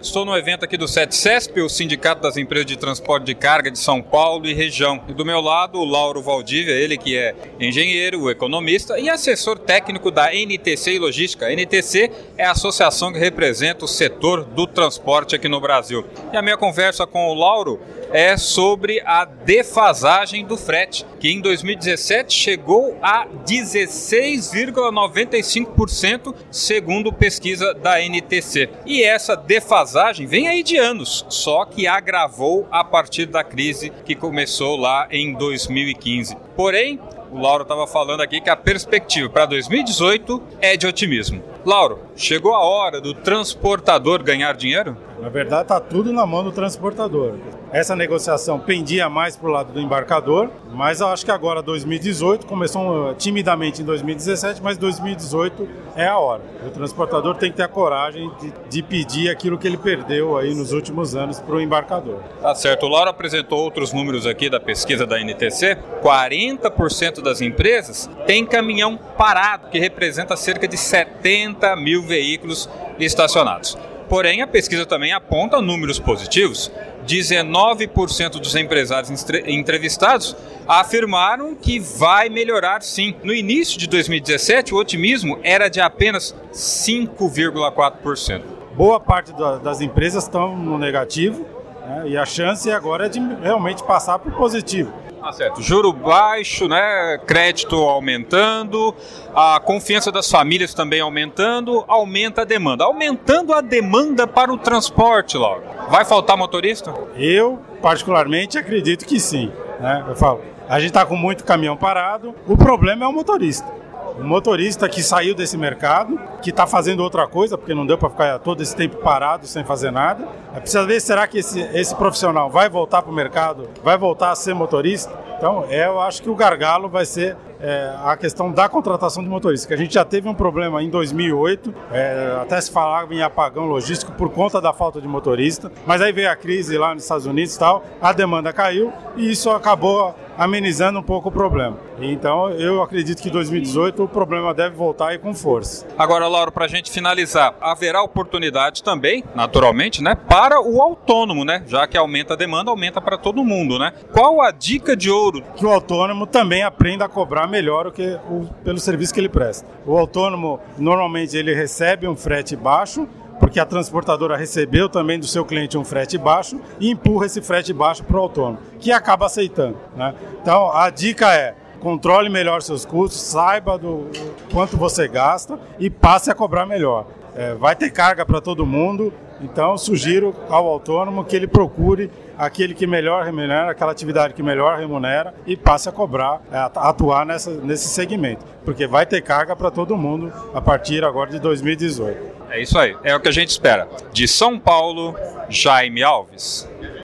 Estou no evento aqui do SETCESP, o Sindicato das Empresas de Transporte de Carga de São Paulo e região. E do meu lado, o Lauro Valdívia, ele que é engenheiro, economista e assessor técnico da NTC e Logística. A NTC é a associação que representa o setor do transporte aqui no Brasil. E a minha conversa com o Lauro é sobre a defasagem do frete, que em 2017 chegou a 16,95%, segundo pesquisa da NTC. E essa defasagem vem aí de anos, só que agravou a partir da crise que começou lá em 2015. Porém, o Lauro estava falando aqui que a perspectiva para 2018 é de otimismo. Lauro, chegou a hora do transportador ganhar dinheiro? Na verdade, está tudo na mão do transportador. Essa negociação pendia mais para o lado do embarcador, mas eu acho que agora 2018 começou uh, timidamente em 2017, mas 2018 é a hora. O transportador tem que ter a coragem de, de pedir aquilo que ele perdeu aí nos últimos anos para o embarcador. Tá certo. O Laura apresentou outros números aqui da pesquisa da NTC. 40% das empresas têm caminhão parado, que representa cerca de 70 mil veículos estacionados. Porém, a pesquisa também aponta números positivos. 19% dos empresários entrevistados afirmaram que vai melhorar sim. No início de 2017, o otimismo era de apenas 5,4%. Boa parte das empresas estão no negativo né, e a chance agora é de realmente passar para o positivo. Ah, certo. Juro baixo, né? Crédito aumentando, a confiança das famílias também aumentando, aumenta a demanda. Aumentando a demanda para o transporte, logo. Vai faltar motorista? Eu, particularmente, acredito que sim. Né? Eu falo, a gente está com muito caminhão parado, o problema é o motorista um motorista que saiu desse mercado, que está fazendo outra coisa, porque não deu para ficar todo esse tempo parado sem fazer nada. É precisa ver, será que esse, esse profissional vai voltar para o mercado, vai voltar a ser motorista? Então, é, eu acho que o gargalo vai ser é, a questão da contratação de motoristas, que a gente já teve um problema em 2008, é, até se falava em apagão logístico por conta da falta de motorista, mas aí veio a crise lá nos Estados Unidos e tal, a demanda caiu e isso acabou amenizando um pouco o problema. Então, eu acredito que em 2018 o problema deve voltar aí com força. Agora, Laura, para a gente finalizar, haverá oportunidade também, naturalmente, né, para o autônomo, né? Já que aumenta a demanda, aumenta para todo mundo, né? Qual a dica de ouro? Que o autônomo também aprenda a cobrar melhor o que o, pelo serviço que ele presta. O autônomo normalmente ele recebe um frete baixo, porque a transportadora recebeu também do seu cliente um frete baixo e empurra esse frete baixo para o autônomo, que acaba aceitando. Né? Então a dica é controle melhor seus custos, saiba do quanto você gasta e passe a cobrar melhor. É, vai ter carga para todo mundo, então sugiro ao autônomo que ele procure aquele que melhor remunera, aquela atividade que melhor remunera e passe a cobrar, a é, atuar nessa, nesse segmento, porque vai ter carga para todo mundo a partir agora de 2018. É isso aí, é o que a gente espera. De São Paulo, Jaime Alves.